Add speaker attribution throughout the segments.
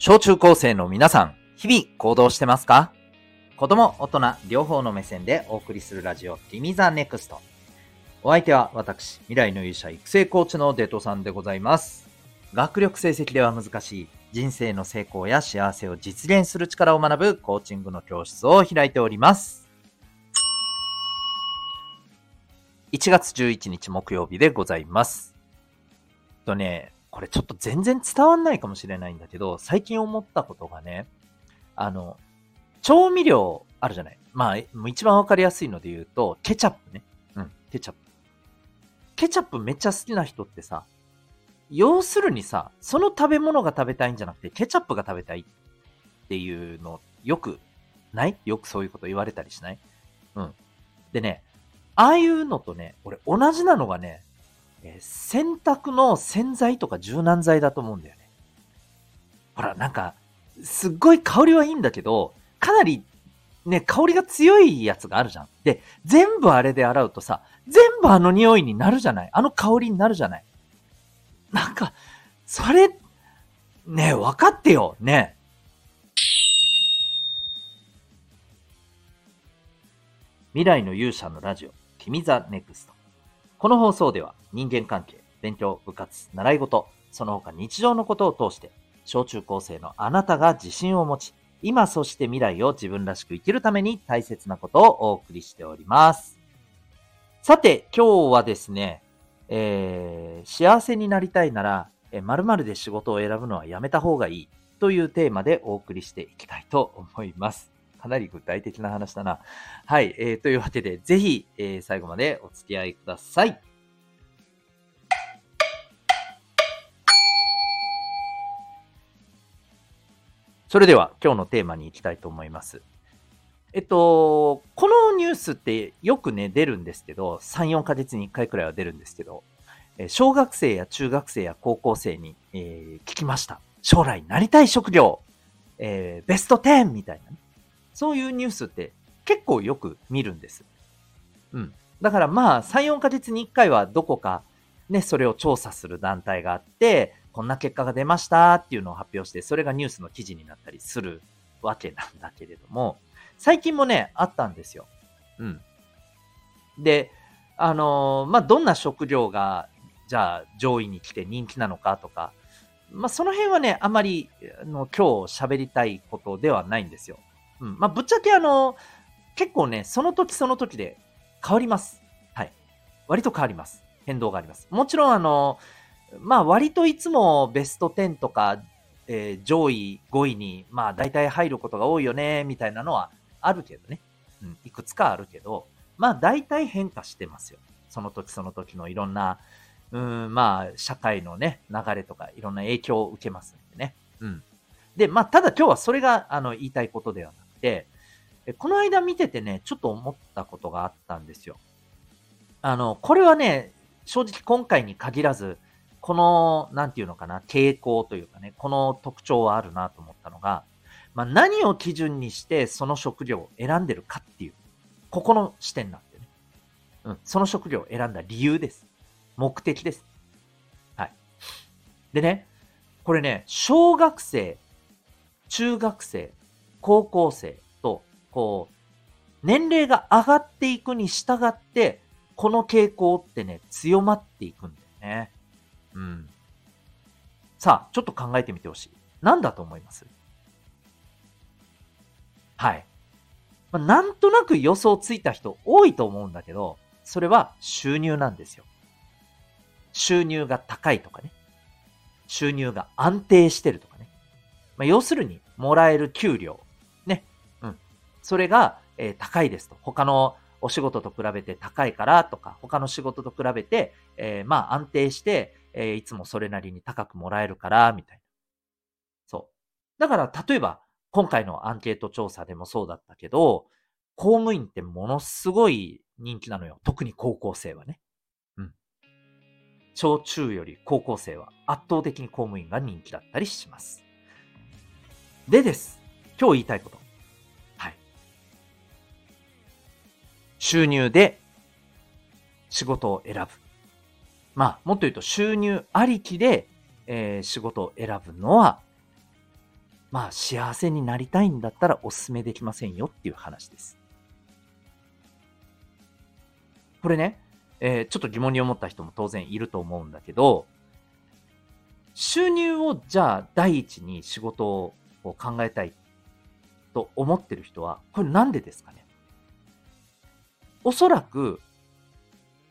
Speaker 1: 小中高生の皆さん、日々行動してますか？子供、大人、両方の目線でお送りするラジオ、リミザネクスト。お相手は私、未来の勇者育成コーチのデトさんでございます。学力成績では難しい人生の成功や幸せを実現する力を学ぶコーチングの教室を開いております。1月11日木曜日でございます。とね、これちょっと全然伝わんないかもしれないんだけど、最近思ったことがね、あの、調味料あるじゃない。まあ、一番わかりやすいので言うと、ケチャップね。うん、ケチャップ。ケチャップめっちゃ好きな人ってさ、要するにさ、その食べ物が食べたいんじゃなくて、ケチャップが食べたいっていうの、よくない？よくそういうこと言われたりしない？うん。でね、ああいうのとね、俺同じなのがね、えー洗濯の洗剤とか柔軟剤だと思うんだよね。ほら、なんか、すっごい香りはいいんだけど、かなりね、香りが強いやつがあるじゃん。で、全部あれで洗うとさ、全部あの匂いになるじゃない？あの香りになるじゃない？なんか、それ、ね、分かってよ、ね未来の勇者のラジオ、君ザネクスト。この放送では人間関係、勉強、部活、習い事、その他日常のことを通して、小中高生のあなたが自信を持ち、今そして未来を自分らしく生きるために大切なことをお送りしております。さて、今日はですね、えー幸せになりたいなら、え〇〇で仕事を選ぶのはやめた方がいいというテーマでお送りしていきたいと思います。かなり具体的な話だな。はい、えーというわけで、ぜひ、えー最後までお付き合いください。それでは今日のテーマに行きたいと思います。えっと、このニュースってよくね、出るんですけど、3、4ヶ月に1回くらいは出るんですけど、小学生や中学生や高校生に、えー聞きました。将来なりたい職業、えーベスト10みたいなね、そういうニュースって結構よく見るんです。うん。だからまあ、3、4ヶ月に1回はどこかね、それを調査する団体があって、こんな結果が出ましたっていうのを発表して、それがニュースの記事になったりするわけなんだけれども、最近もね、あったんですよ。うん。で、あのーまあ、どんな職業が、じゃあ、上位に来て人気なのかとか、まあ、その辺はね、あまり、あの、今日喋りたいことではないんですよ。うん。まあ、ぶっちゃけあの、結構ね、その時その時で変わります。はい。割と変わります。変動があります。もちろんあの、まあ、割といつもベスト10とか、えー上位5位に、まあ、大体入ることが多いよね、みたいなのはあるけどね。うん、いくつかあるけど、まあ、大体変化してますよ。その時その時のいろんな、うん、まあ、社会のね、流れとか、いろんな影響を受けますんでね。うん。で、まあ、ただ今日はそれが、あの、言いたいことではなく、この間見ててね、ちょっと思ったことがあったんですよ。あの、これはね、正直今回に限らず、この、なんていうのかな、傾向というかね、この特徴はあるなと思ったのが、まあ、何を基準にしてその職業を選んでるかっていう、ここの視点なんでね。うん、その職業を選んだ理由です。目的です。はい。でね、これね、小学生、中学生、高校生と、こう、年齢が上がっていくに従って、この傾向ってね、強まっていくんだよね。うん。さあ、ちょっと考えてみてほしい。何だと思います？はい。まあ、なんとなく予想ついた人多いと思うんだけど、それは収入なんですよ。収入が高いとかね。収入が安定してるとかね。まあ、要するに、もらえる給料。それが、え高いですと。他のお仕事と比べて高いからとか、他の仕事と比べて、えーまあ安定して、えーいつもそれなりに高くもらえるから、みたいな。そう。だから、例えば、今回のアンケート調査でもそうだったけど、公務員ってものすごい人気なのよ。特に高校生はね。うん。小中より高校生は圧倒的に公務員が人気だったりします。でです。今日言いたいこと。収入で仕事を選ぶ。まあ、もっと言うと収入ありきで、えー仕事を選ぶのはまあ幸せになりたいんだったらお勧めできませんよっていう話です。これね、えー、ちょっと疑問に思った人も当然いると思うんだけど、収入をじゃあ第一に仕事を考えたいと思ってる人は、これなんでですかね？おそらく、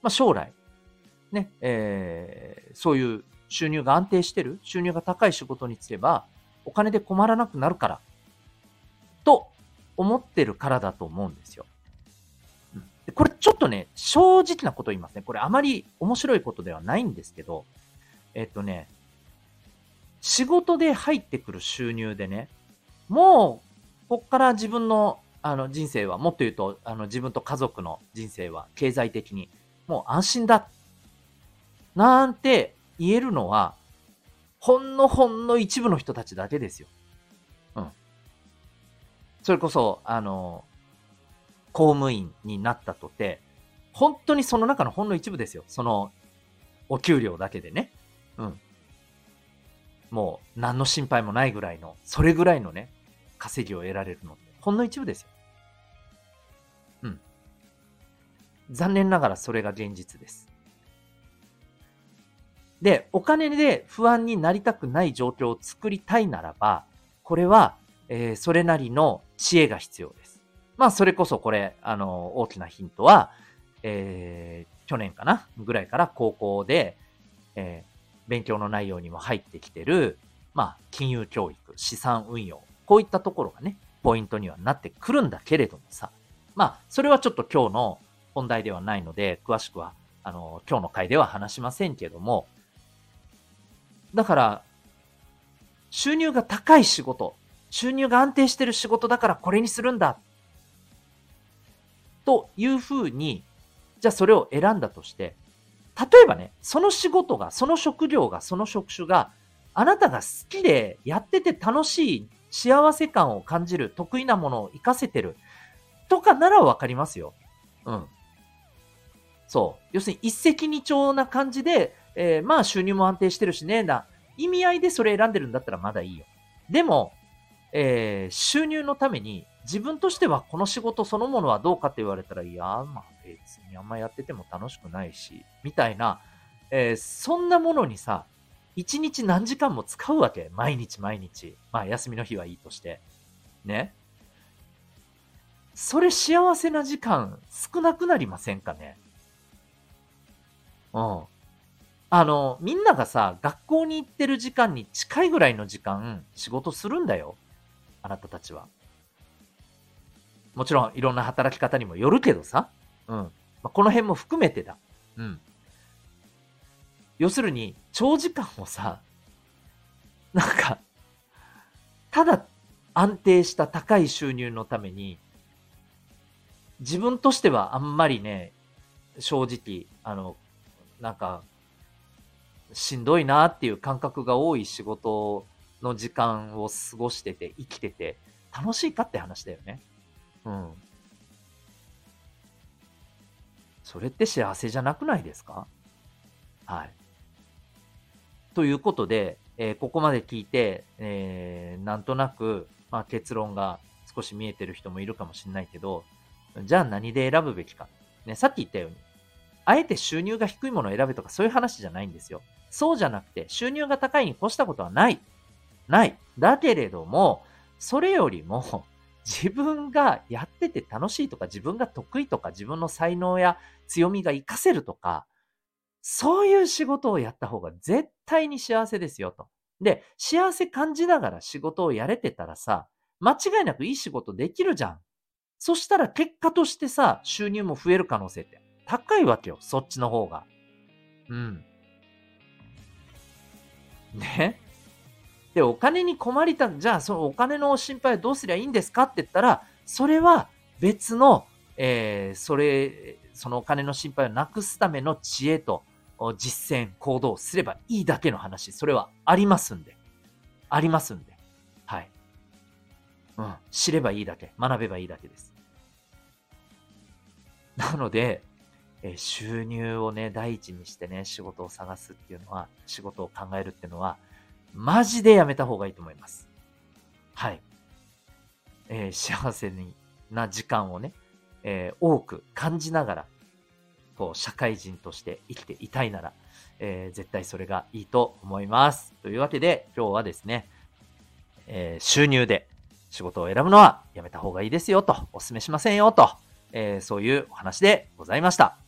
Speaker 1: まあ、将来、ね、えー、そういう収入が安定してる、収入が高い仕事に就けば、お金で困らなくなるから、と思ってるからだと思うんですよ。これちょっとね、正直なこと言いますね。これあまり面白いことではないんですけど、えっとね、仕事で入ってくる収入でね、もう、こっから自分のあの人生は、もっと言うと、あの自分と家族の人生は経済的にもう安心だ。なんて言えるのは、ほんのほんの一部の人たちだけですよ。うん。それこそ、あの、公務員になったとて、本当にその中のほんの一部ですよ。その、お給料だけでね。うん。もう、何の心配もないぐらいの、それぐらいのね、稼ぎを得られるのって、ほんの一部ですよ。残念ながらそれが現実です。で、お金で不安になりたくない状況を作りたいならば、これは、えー、それなりの知恵が必要です。まあ、それこそこれ、あの、大きなヒントは、えー、去年かな？ぐらいから高校で、えー、勉強の内容にも入ってきてる、まあ、金融教育、資産運用、こういったところがね、ポイントにはなってくるんだけれどもさ、まあ、それはちょっと今日の本題ではないので、詳しくは、あの、今日の回では話しませんけども、だから、収入が高い仕事、収入が安定してる仕事だからこれにするんだというふうに、じゃあそれを選んだとして、例えばね、その仕事が、その職業が、その職種が、あなたが好きでやってて楽しい、幸せ感を感じる、得意なものを活かせてる、とかならわかりますよ。うん。そう。要するに一石二鳥な感じで、えー、まあ収入も安定してるしね、な意味合いでそれ選んでるんだったらまだいいよ。でも、えー、収入のために自分としてはこの仕事そのものはどうかって言われたら、いや、まあ別にあんまやってても楽しくないし、みたいな、えー、そんなものにさ、一日何時間も使うわけ。毎日毎日。まあ休みの日はいいとして。ね。それ幸せな時間少なくなりませんかね？うん。あの、みんながさ、学校に行ってる時間に近いぐらいの時間仕事するんだよ。あなたたちは。もちろんいろんな働き方にもよるけどさ。うん。まあ、この辺も含めてだ。うん。要するに、長時間をさ、なんか、ただ安定した高い収入のために、自分としてはあんまりね、正直、あの、なんか、しんどいなっていう感覚が多い仕事の時間を過ごしてて、生きてて、楽しいかって話だよね。うん。それって幸せじゃなくないですか？はい。ということで、えー、ここまで聞いて、えー、なんとなく、まあ、結論が少し見えてる人もいるかもしれないけど、じゃあ何で選ぶべきか。ね、さっき言ったように、あえて収入が低いものを選べとかそういう話じゃないんですよ。そうじゃなくて、収入が高いに越したことはない。ない。だけれども、それよりも、自分がやってて楽しいとか、自分が得意とか、自分の才能や強みが活かせるとか、そういう仕事をやった方が絶対に幸せですよと。で、幸せ感じながら仕事をやれてたらさ、間違いなくいい仕事できるじゃん。そしたら結果としてさ、収入も増える可能性って高いわけよ。そっちの方が。うん。ね？で、お金に困りたん、じゃあそのお金の心配はどうすりゃいいんですかって言ったら、それは別の、えー、それ、そのお金の心配をなくすための知恵と実践、行動をすればいいだけの話。それはありますんで。ありますんで。はい。うん。知ればいいだけ。学べばいいだけです。なので、え収入をね、第一にしてね、仕事を探すっていうのは、仕事を考えるっていうのは、マジでやめた方がいいと思います。はい。えー幸せにな時間をね、えー多く感じながら、こう、社会人として生きていたいなら、えー絶対それがいいと思います。というわけで、今日はですね、え収入で仕事を選ぶのはやめた方がいいですよと、お勧めしませんよと、えそういうお話でございました。